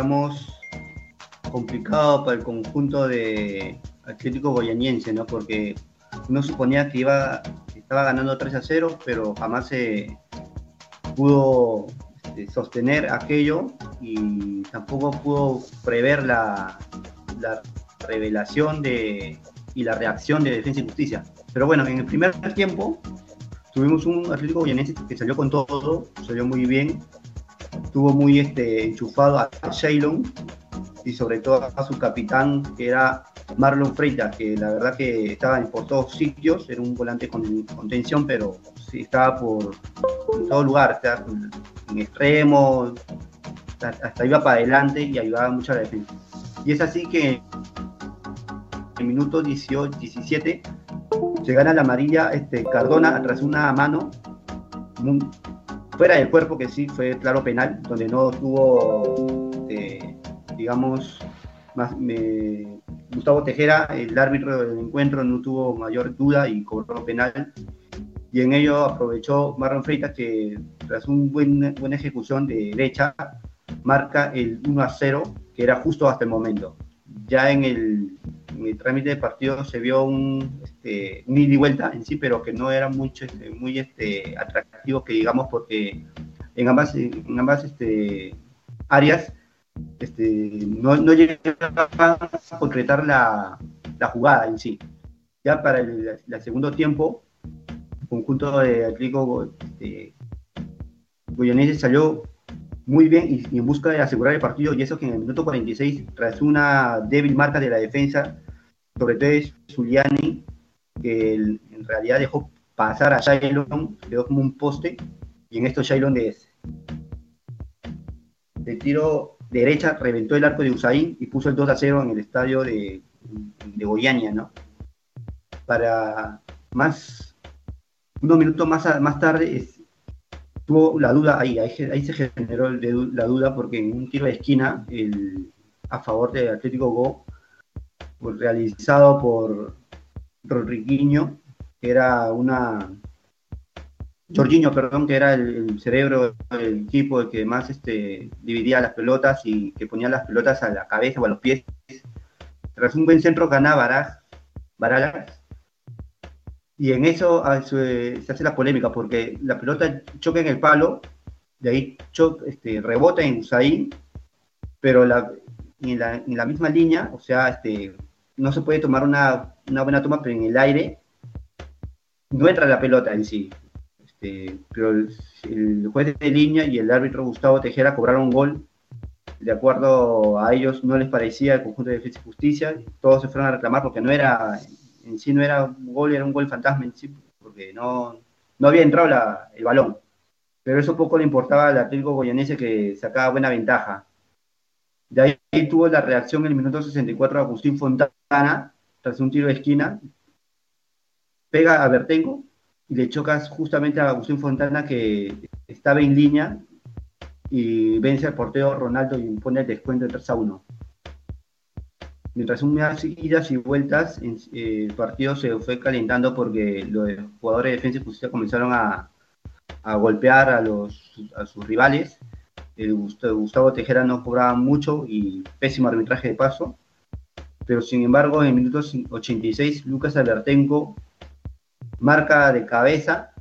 digamos, complicado para el conjunto de Atlético Goyaniense, ¿no? Porque uno suponía que iba, estaba ganando 3 a 0, pero jamás se pudo este, sostener aquello y tampoco pudo prever la, la revelación de, y la reacción de Defensa y Justicia. Pero bueno, en el primer tiempo tuvimos un Atlético Goyanense que salió con todo, salió muy bien, estuvo muy este, enchufado a Shailon y sobre todo a su capitán que era Marlon Freitas, que la verdad que estaba por todos sitios, era un volante con contención, pero sí, estaba por en todo lugar, en extremo, hasta, iba para adelante y ayudaba mucho a la defensa. Y es así que en el minuto 18, 17 se gana la amarilla este, Cardona tras una mano fuera del cuerpo, que sí fue claro penal, donde no tuvo, eh, digamos, más, Gustavo Tejera, el árbitro del encuentro, no tuvo mayor duda y cobró penal. Y en ello aprovechó Marlon Freitas que tras una buena ejecución de derecha marca el 1 a 0, que era justo hasta el momento. Ya en el, trámite de partido se vio un, este, ida y vuelta en sí, pero que no era mucho, este, muy este, atractivo, que digamos, porque en ambas, en ambas este, áreas este, no, no a concretar la, la, jugada en sí. Ya para el, segundo tiempo, el conjunto de Atlético este, salió muy bien y, en busca de asegurar el partido, y eso que en el minuto 46, tras una débil marca de la defensa, sobre todo de Zuliani, que en realidad dejó pasar a Shailon, quedó como un poste, y en esto Shailon de, de tiro derecha reventó el arco de Usain y puso el 2 a 0 en el estadio de, de ¿no? Para más, unos minutos más, más tarde, tuvo la duda ahí, ahí, se generó la duda porque en un tiro de esquina a favor de Atlético Go, realizado por Rodriguinho, que era una Jorginho, perdón, que era el, cerebro del equipo, el que más este, dividía las pelotas y que ponía las pelotas a la cabeza o a los pies. Tras un buen centro ganaba Baralas. Y en eso ah, se, hace la polémica, porque la pelota choca en el palo, de ahí este, rebota en Usain, pero la, en, la, misma línea, o sea, este, no se puede tomar una, una buena toma, pero en el aire no entra la pelota en sí este, pero el, juez de línea y el árbitro Gustavo Tejera cobraron gol. De acuerdo a ellos, no les parecía el conjunto de defensa y justicia. Todos se fueron a reclamar porque no era, en sí no era un gol, era un gol fantasma en sí, porque no, no había entrado el balón. Pero eso poco le importaba al Atlético Goyanese que sacaba buena ventaja. De ahí tuvo la reacción en el minuto 64 Agustín Fontana, tras un tiro de esquina, pega a Bertengo y le chocas justamente a Agustín Fontana que estaba en línea y vence al portero Ronaldo y impone el descuento de 3 a 1. Mientras unas idas y vueltas, eh, el partido se fue calentando porque los jugadores de defensa y justicia comenzaron a, a golpear a, los, a sus rivales. El Gustavo Tejera no cobraba mucho y pésimo arbitraje de paso. Pero sin embargo, en minutos 86, Lucas Albertenco marca de cabeza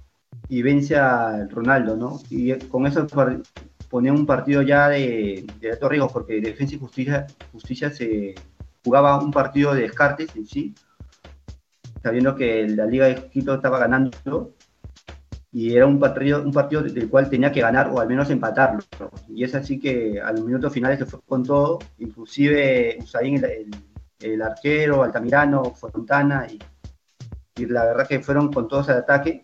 y vence a Ronaldo, ¿no? Y con eso ponía un partido ya de, de alto riesgo, porque Defensa y Justicia, Justicia se jugaba un partido de descartes en sí, sabiendo que la Liga de Quito estaba ganando y era un partido, un partido del cual tenía que ganar o al menos empatarlo. Y es así que a los minutos finales se fue con todo, inclusive Usain, el, el arquero, Altamirano, Fontana y la verdad que fueron con todos al ataque,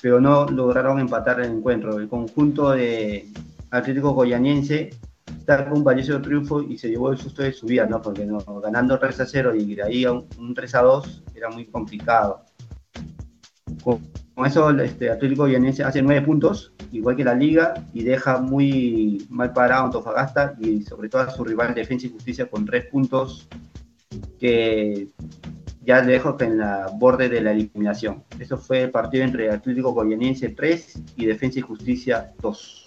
pero no lograron empatar el encuentro. El conjunto de Atlético Goyaniense está con un valioso triunfo y se llevó el susto de su vida, ¿no? Porque ganando 3 a 0 y de ahí a un, 3 a 2 era muy complicado. Con, eso, este, Atlético Goyaniense hace 9 puntos, igual que la Liga, y deja muy mal parado a Antofagasta y sobre todo a su rival Defensa y Justicia con 3 puntos que ya dejo en la borde de la eliminación. Eso fue el partido entre Atlético Goianiense 3 y Defensa y Justicia 2.